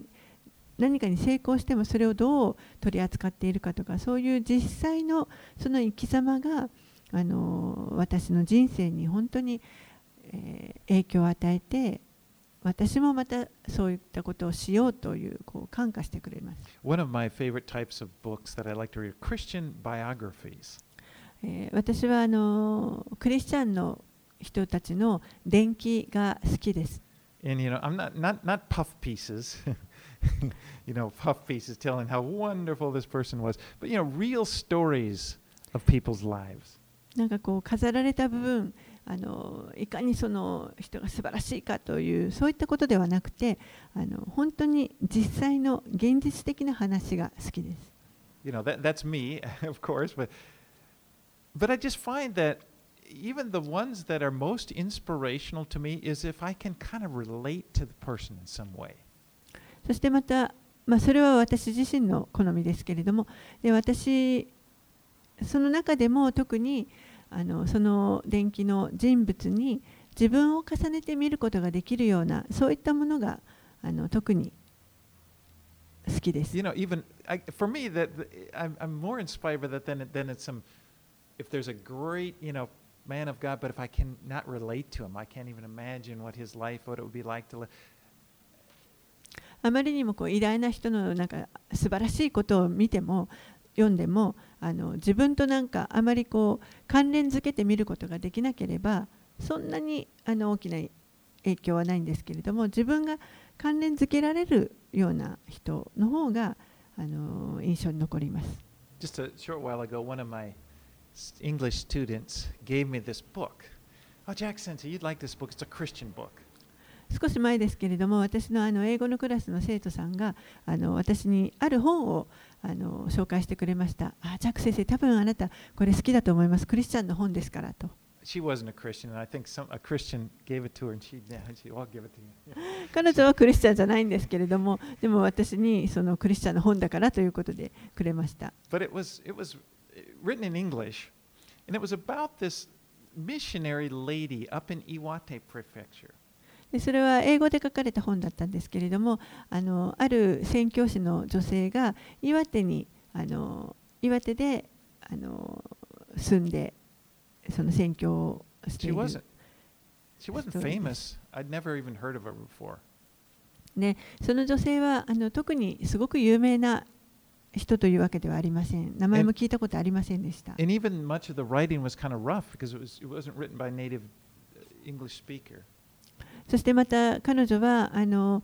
何かに成功してもそれをどう取り扱っているかとかそういう実際のその生き様が、あのー私の人生に本当にえー影響を与えて私もまたそういったことをしようというこう感化してくれます、One of my favorite types of books that I like to read are Christian biographies. えー私はあのクリスチャンの人たちの伝記が好きです、And you know, I'm not not not puff pieces, [laughs] you know, puff pieces telling how wonderful this person was, but you know, real stories of people's lives. なんかこう飾られた部分あのいかにその人が素晴らしいかというそういったことではなくてあの本当に実際の現実的な話が好きです。 You know, that that's me, [laughs] of course, but but I just find that even the ones that are most inspirational to me is if I can kind of relate to the person in some way. そしてまた、まあ、それは私自身の好みですけれどもで私その中でも特にあのその伝記の人物に自分を重ねて見ることができるようなそういったものがあの特に好きです You。know, even I, for me, that I'm, I'm more inspired by that than than it's some. If there's a great, you know, man of God, but if I cannot relate to him, I can't even あまりにもこう偉大な人のなんか素晴らしいことを見ても読んでもあの自分となんかあまりこう関連づけて見ることができなければそんなにあの大きな影響はないんですけれども自分が関連づけられるような人の方があの印象に残ります。Just a 少し前ですけれども、私の,英語のクラスの生徒さんが私にある本を紹介してくれました。あ、ジャック先生、多分あなたこれ好きだと思います。クリスチャンの本ですからと。彼女はクリスチャンじゃないんですけれども、でも私にそのクリスチャンの本だからということでくれました。Written in English, and it was about this missionary lady up in Iwate Prefecture. でそれは英語で書かれた本だったんですけれどもあのある宣教師の女性が岩手にあの岩手であの住んでその宣教をしてい She る wasn't she wasn't famous. I'd never even heard of her before. ね、その女性はあの特にすごく有名な人というわけではありません。名前も聞いたことありませんでした。そしてまた彼女はあの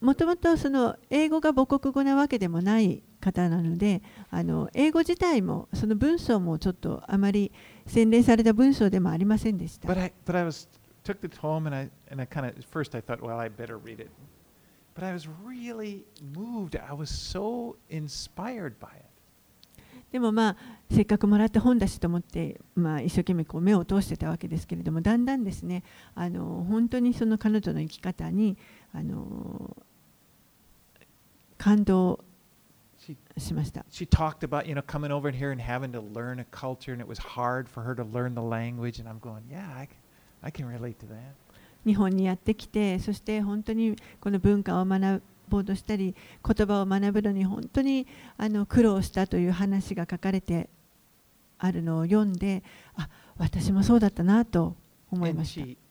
もともとその英語が母国語なわけでもない方なのであの英語自体もその文章もちょっとあまり洗練された文章でもありませんでした。But I was really moved. I was so inspired by it. でもまあせっかくもらった本だしと思って、まあ、一生懸命こう目を通してたわけですけれどもだんだんですねあの本当にその彼女の生き方にあの感動 She しました。 she talked about you know coming over here and having to learn a culture, and it was hard for her to learn the language. And I'm going, yeah, I, c- I can relate to that. 日本にやってきてそして本当にこの文化を学ぼうとしたり言葉を学ぶのに本当にあの苦労したという話が書かれてあるのを読んであ私もそうだったなと思いました。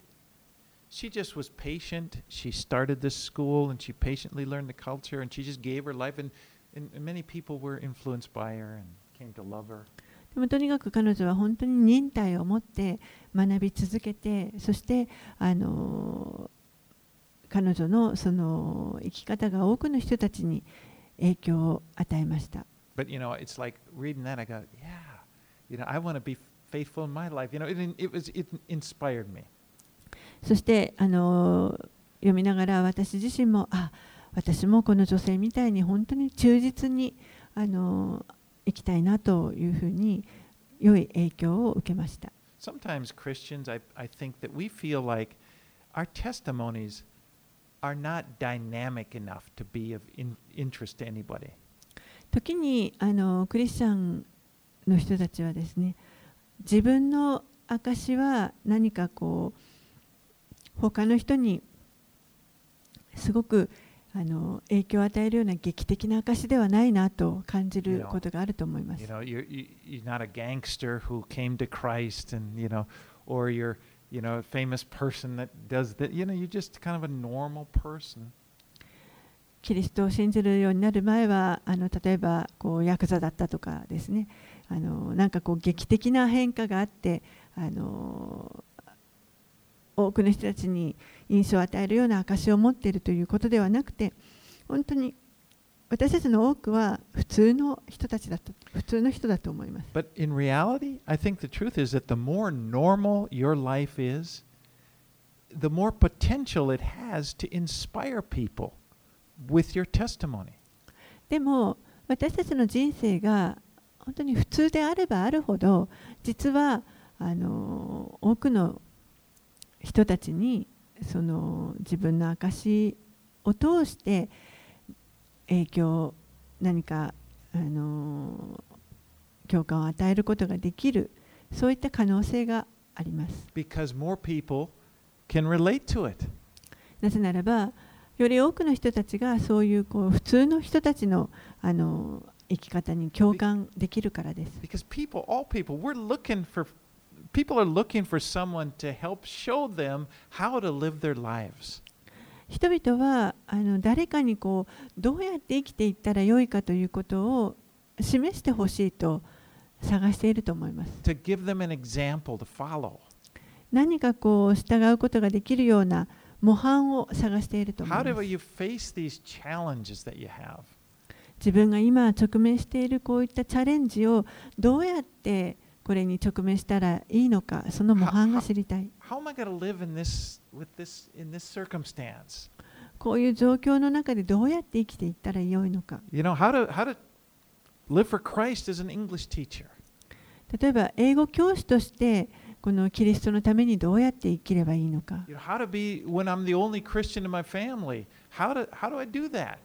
she, just was patient. She started this school, and she patiently learned the culture, and she just gave her life. And, and many people were influenced by her and came to love her. でもとにかく彼女は本当に忍耐を持って学び続けてそしてあの彼女のその生き方が多くの人たちに影響を与えました。But you know, it's like reading that. I go, yeah, you know, I want to be faithful in my life. You know, it, it was it inspired me. そしてあの読みながら私自身もあ私もこの女性みたいに本当に忠実にあの生きたいなというふうに良い影響を受けました。Sometimes Christians, I, I think that we feel like our testimonies are not dynamic enough to be of in, interest to anybody. 時にあのクリスチャンの人たちはですね自分の証は何かこう他の人にすごくあの影響を与えるような劇的な証ではないなと感じることがあると思います。キリストを信じるようになる前は、あの例えばこうヤクザだったとかですね。あのなんかこう劇的な変化があって、あの多くの人たちに印象を与えるような証を持っているということではなくて本当に私たちの多くは普通の人たちだと普通の人だと思います。でも私たちの人生が本当に普通であればあるほど実はあの多くの人たちにその自分の証を通して影響何かあの共感を与えることができるそういった可能性があります。because more people can relate to it. なぜならばより多くの人たちがそういうこう普通の人たちのあの生き方に共感できるからです。Because people, all people, we're looking for, People are looking for someone to help show them how to live their lives. 人々はあの誰かにこうどうやって生きていったらよいかということを示してほしいと探していると思います。何かこう従うことができるような模範を探していると思います。自分が今直面しているこういったチャレンジをどうやってこれに直面したらいいのか、その模範が知りたい。How live in this this this? こういう状況の中でどうやって生きていったらよいのか。You know, how to how to live for Christ as an English teacher. 例えば英語教師としてこのキリストのためにどうやって生きればいいのか。How to be when I'm the only Christian in my family. How to how do I do that?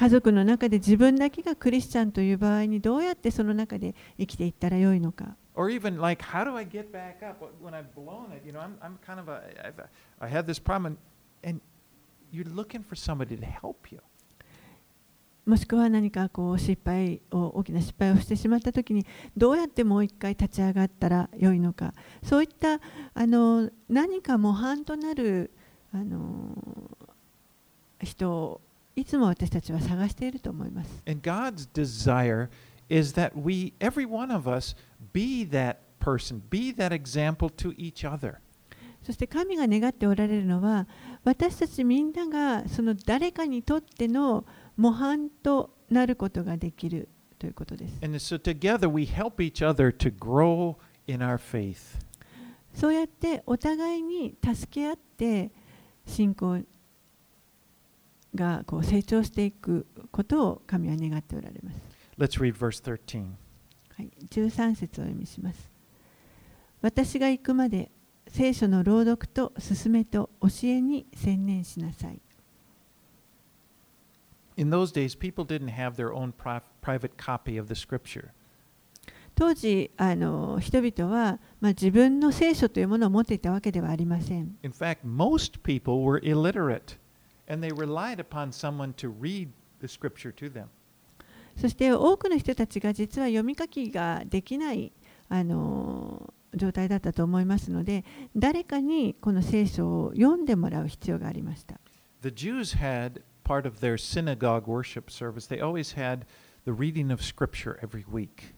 家族の中で自分だけがクリスチャンという場合にどうやってその中で生きていったらよいのか？もしくは何かこう失敗を大きな失敗をしてしまった時にどうやってもう一回立ち上がったらよいのか？そういったあの何か模範となるあの人いつも私たちは探していると思います。Person, そして神が願っておられるのは、私たちみんながその誰かにとっての模範となることができるということです。そうやってお互いに助け合って信仰をがこう成長していくことを神は願っておられます。Let's read verse 13. 13節をお読みします。私が行くまで聖書の朗読と勧めと教えに専念しなさい。In those days, people didn't have their own pri- private copy of the scripture. 当時あの人々は、まあ、自分の聖書というものを持っていたわけではありません。In fact, most people were illiterate, and they relied upon someone to read the scripture to them. そして多くの人たちが実は読み書きができないあの状態だったと思いますので誰かにこの聖書を読んでもらう必要がありました。The Jews had part of their synagogue worship service, they always had the reading of scripture every week.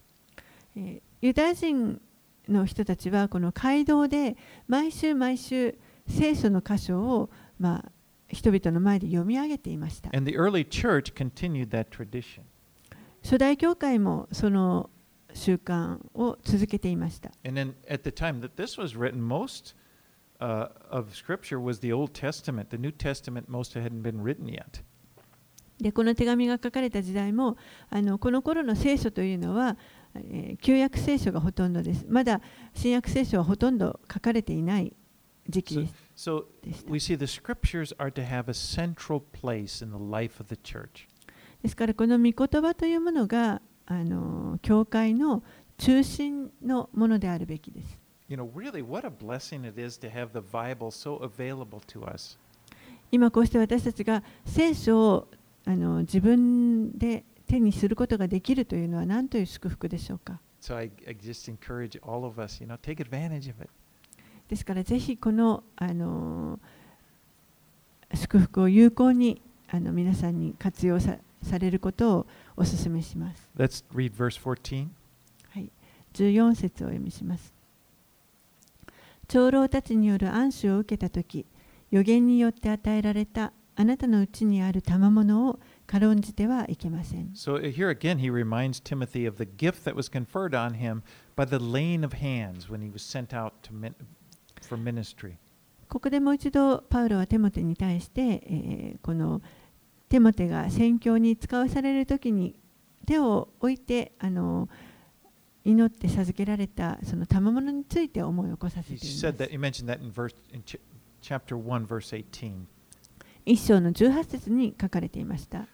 えーユダヤ人の人たちはこの街道で毎週毎週聖書の箇所を、まあ、人々の前で読み上げていました。And the early church continued that tradition. 初代教会もその習慣を続けていました。And then at the time that this was written, most uh, of Scripture was the Old Testament. The New Testament, most hadn't been written yet. でこの手紙が書かれた時代もあのこの頃の聖書というのは、えー旧約聖書がほとんどです。まだ新約聖書はほとんど書かれていない時期です So we see the Scriptures are to have a central place in the life of the church. ですからこの御言葉というものがあの教会の中心のものであるべきです。You know, really, what a blessing it is to have the Bible so available to us. 今こうして私たちが聖書をあの自分で手にすることができるというのは何という祝福でしょうか。So I, I just encourage all of us, you know, take advantage of it. ですからぜひこのあの祝福を有効にあの皆さんに活用さされることをお勧めします。Let's read verse 14. はい、14節をお読みします。長老たちによる暗守を受けたとき、予言によって与えられたあなたのうちにある賜物を軽んじてはいけません。So uh, here again, he reminds Timothy of the gift that was conferred on him by the laying of hands when he was sent out to. ここでもう一度、パウロはテモテに対して、えー、このテモテが宣教に使わされるときに手を置いてあの祈って授けられたその賜物について思い起こさせています。一章の十八節に書かれていました。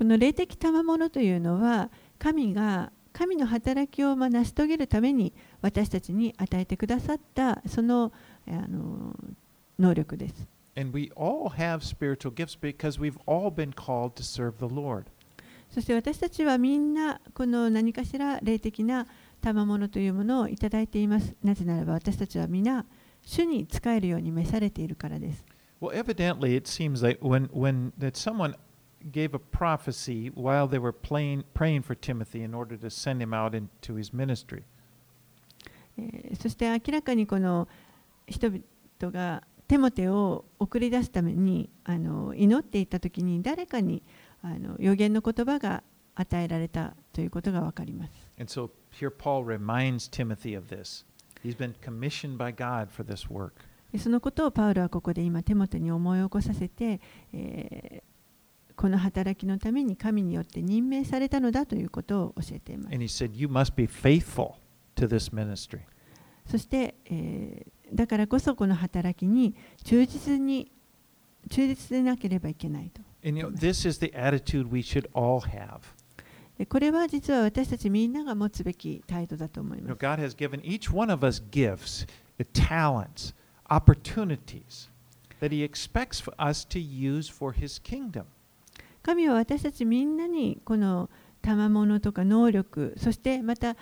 この霊的賜物というのは神が神の働きをまあ成し遂げるために私たちに与えてくださったそのあの能力です。And we all have spiritual gifts because we've all been called to serve the Lord. そして私たちはみんなこの何かしら霊的な賜物というものをいただいています。なぜならば私たちは皆主に仕えるように召されているからです。Well, evidently, it seems like when, when that someone gave a prophecy while they were playing, praying for Timothy in order to send him out into his ministry. えーそして明らかにこの人々がテモテを送り出すためにあの祈っていた時に誰かにあの予言の言葉が与えられたということが分かります。And so here Paul reminds Timothy of this. He's been commissioned by God for this work. でそのことをパウロはここで今テモテに思い起こさせて、えーこの働きのために神によって任命されたのだということを教えています。Said. そして、えーだからこそこの働きに忠実に忠実でなければいけないと。And you know, this is the attitude we should all have. でこれは実は私たちみんなが持つべき態度だと思います。God has given each one of us gifts, uh, talents, opportunities that He expects for us to use for His kingdom. 神は私たちみんなにこの賜物とか能力、そしてまた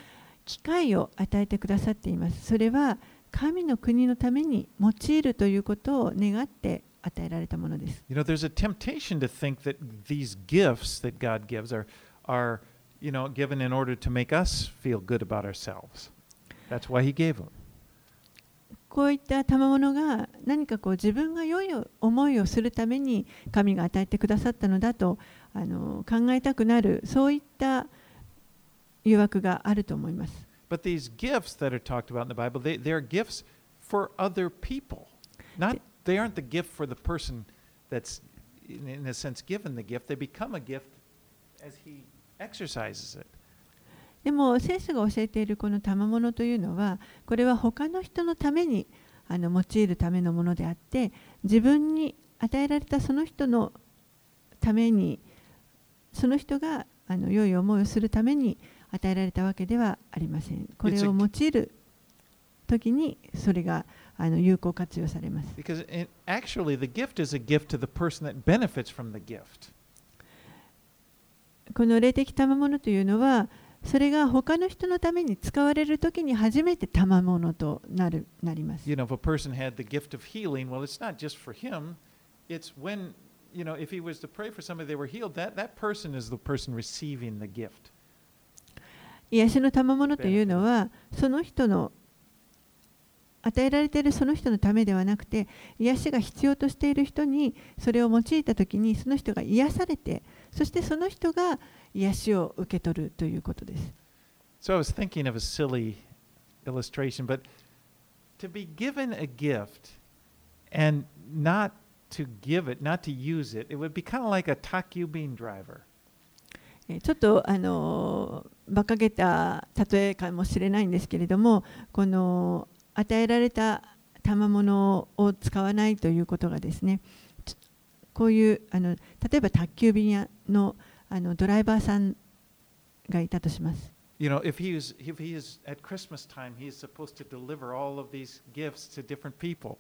機会を与えてくださっています。それは神の国のために用いるということを願って与えられたものです。You know, there's a temptation to think that these gifts that God gives are, are you know, given in order to make us feel good about ourselves. That's why He gave them. こういった賜物が何かこう自分が良い思いをするために神が与えてくださったのだとあの考えたくなるそういった誘惑があると思います。But these gifts that are talked about in the Bible, they, they are gifts for other people. Not, they aren't the gift for the person that's, in, in a sense, given the gift. They become a gift as he exercises it. でも聖書が教えているこの賜物というのはこれは他の人のためにあの用いるためのものであって自分に与えられたその人のためにその人があの良い思いをするために与えられたわけではありません。これを用いる時にそれがあの有効活用されます。Because it, actually, the gift is a gift to the person that benefits from the gift. この霊的賜物というのはそれが他の人のために使われる時に初めて賜物となるなります。You know, if a person had the gift of healing, well, it's not just for him. It's when, you know, if he was to pray for somebody they were healed, that, that person is the person receiving the gift. 癒しの賜物というのはその人の与えられているその人のためではなくて癒しが必要としている人にそれを用いた時にその人が癒されてそしてその人が癒しを受け取るということです。So I was thinking of a silly illustration, but to be given a gift and not to give it, not to use it, it would be kind of like a takubin driver. ちょっとあの馬鹿げた例えかもしれないんですけれどもこの与えられた賜物を使わないということがですねこういうあの例えば宅急便屋のあのドライバーさんがいたとします。You know, if he is if he is at Christmas time, he is supposed to deliver all of these gifts to different people.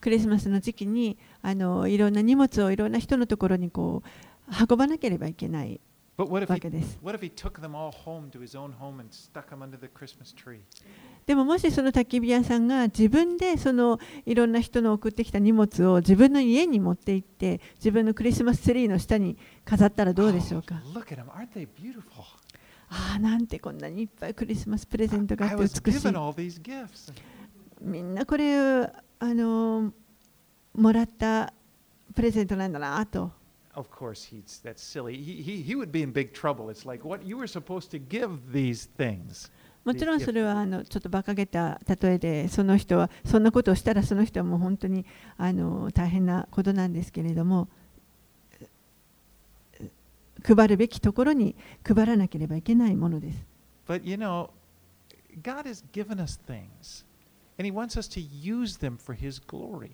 クリスマスの時期にあのいろんな荷物をいろんな人のところにこう運ばなければいけないわけです。he でももしその焚き火屋さんが自分でそのいろんな人の送ってきた荷物を自分の家に持って行って自分のクリスマスツリーの下に飾ったらどうでしょうか、ああなんてこんなにいっぱいクリスマスプレゼントがあって美しい。みんなこれあのもらったプレゼントなんだなと。もちろんそれはあのちょっと馬鹿げた例えでその人はそんなことをしたらその人はもう本当にあの大変なことなんですけれども配るべきところに配らなければいけないものです。But you know, God has given us things, and He wants us to use them for His glory.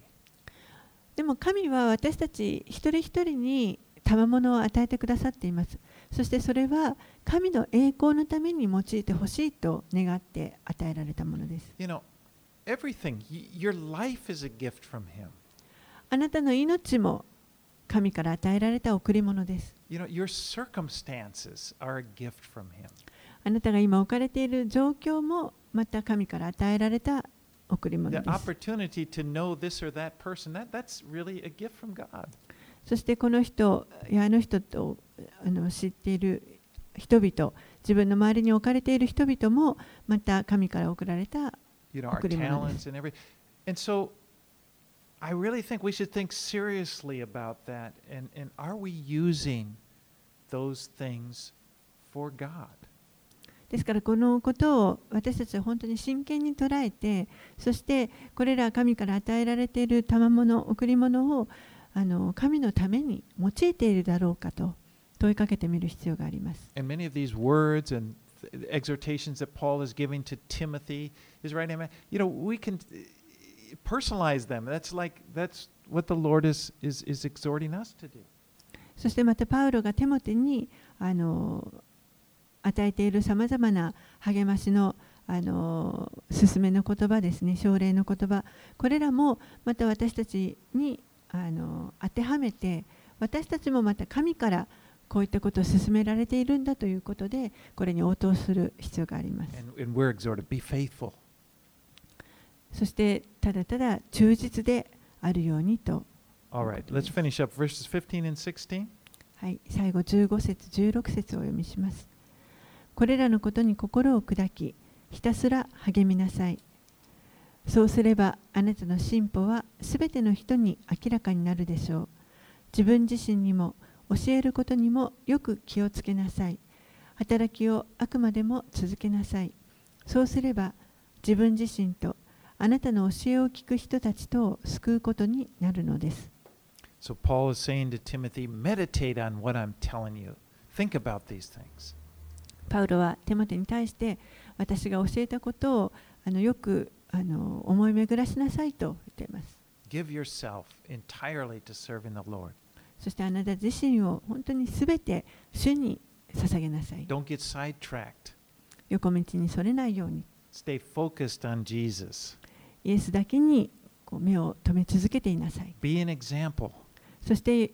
でも神は私たち一人一人に賜物を与えてくださっています。そしてそれは神の栄光のために用いてほしいと願って与えられたものです。You know, everything. Your life is a gift from Him. あなたの命も神から与えられた贈り物です。You know, your circumstances are a gift from Him. あなたが今置かれている状況もまた神から与えられた贈り物 The です。opportunity to know this or that person, that, that's really a gift from God. そしてこの人やあの人とあの知っている人々、自分の周りに置かれている人々もまた神から贈られた贈りです。ですからこのことを私たちは本当に真剣に捉えて、そしてこれら神から与えられている賜物贈り物をあの神のために用いているだろうかと問いかけてみる必要があります。And many of these words and exhortations that Paul is giving to Timothy, his right hand you know, we can uh, personalize them. That's like, that's what the Lord is, is, is exhorting us to do. そしてまたパウロがテモテにあの与えているさまざまな励ましのあの勧めの言葉ですね、奨励の言葉、これらもまた私たちにあの当てはめて、私たちもまた神からこういったことを勧められているんだということで、これに応答する必要があります。そしてただただ忠実であるようにと。Right, let's finish up verses 15 and 16. はい、最後15節16節をお読みします。これらのことに心を砕き、ひたすら励みなさい。そうすればあなたの進歩はすべての人に明らかになるでしょう。自分自身にも教えることにもよく気をつけなさい。働きをあくまでも続けなさい。そうすれば自分自身とあなたの教えを聞く人たちとを救うことになるのです。So Paul is saying to Timothy, meditate on what I'm telling you. Think about these things. パウロはテモテに対して私が教えたことをあのよくあの思い巡らしなさいと言っています。Give yourself entirely to serving the Lord. そしてあなた自身を本当にすべて主に捧げなさい。Don't get sidetracked. 横道にそれないように、Stay focused on Jesus. イエスだけにこう目を留め続けていなさい。Be an example. そして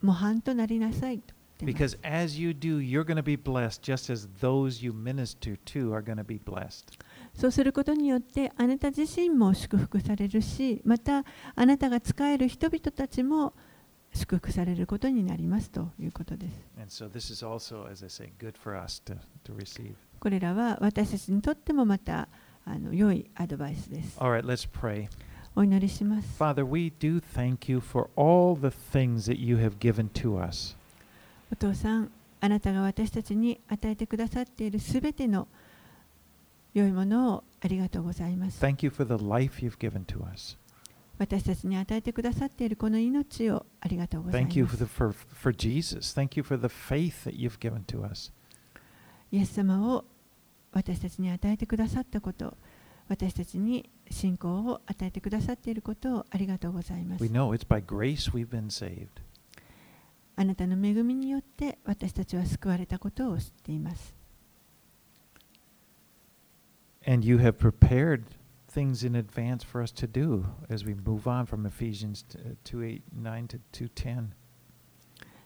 模範となりなさいと。Because as you do, you're going to be blessed just as those you minister to are going to be blessed. そうすることによってあなた自身も祝福されるし、またあなたが仕える人々たちも祝福されることになりますということです。これらは私たちにとってもまたあの良いアドバイスです。All right, let's pray. お祈りします。Father, we do thank you for all the things that you have given to us. お父さん、あなたが私たちに与えてくださっているすべての良いものをありがとうございます。Thank you for the life you've given to us. 私たちに与えてくださっているこの命をありがとうございま Thank you す for, the, for, for Jesus. Thank you for the faith that you've given to us. イエス様を私たちに与えてくださったこと、私たちに信仰を与えてくださっていることをありがとうございます We。know it's by grace we've been saved. あなたの恵みによって私たちは救われたことを知っています。And you have prepared things in advance for us to do as we move on from Ephesians 2.8.9 to 2.10.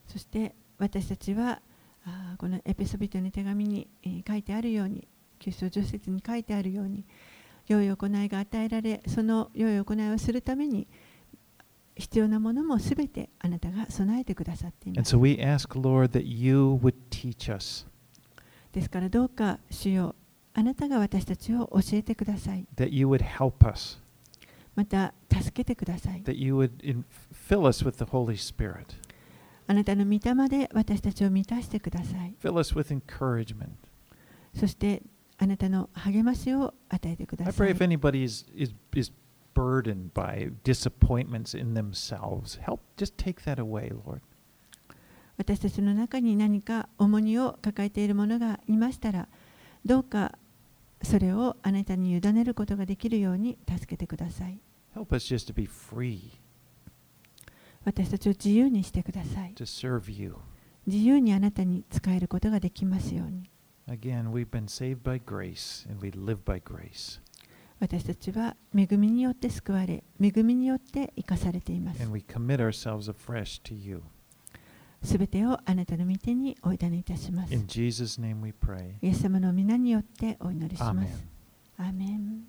そして私たちはこのエピソビトの手紙に書いてあるように、キリスト女説に書いてあるように、良い行いが与えられ、その良い行いをするために、必要なものもすべてあなたが備えてくださっています。ですから、どうか主よあなたが私たちを教えてください。that you would help us, また助けてください。that you would fill us with the Holy Spirit, あなたの御霊で私たちを満たしてください。fill us with encouragement. そしてあなたの励ましを与えてく I ださ pray い if。anybody is, is, is burdened by disappointments in themselves, help just take that away, Lord. 私たちの中に何か重荷を抱えている者がいましたらどうかそれをあなたに委ねることができるように助けてください Help us just to be free 私たちを自由にしてください to serve you. 自由にあなたに使えることができますように Again, we've been saved by grace and we live by grace. 私たちは恵みによって救われ恵みによって生かされています And we commit ourselves afresh to you. すべてをあなたの御手にお委ねいたします.イエス様の皆によってお祈りしま.すアーメン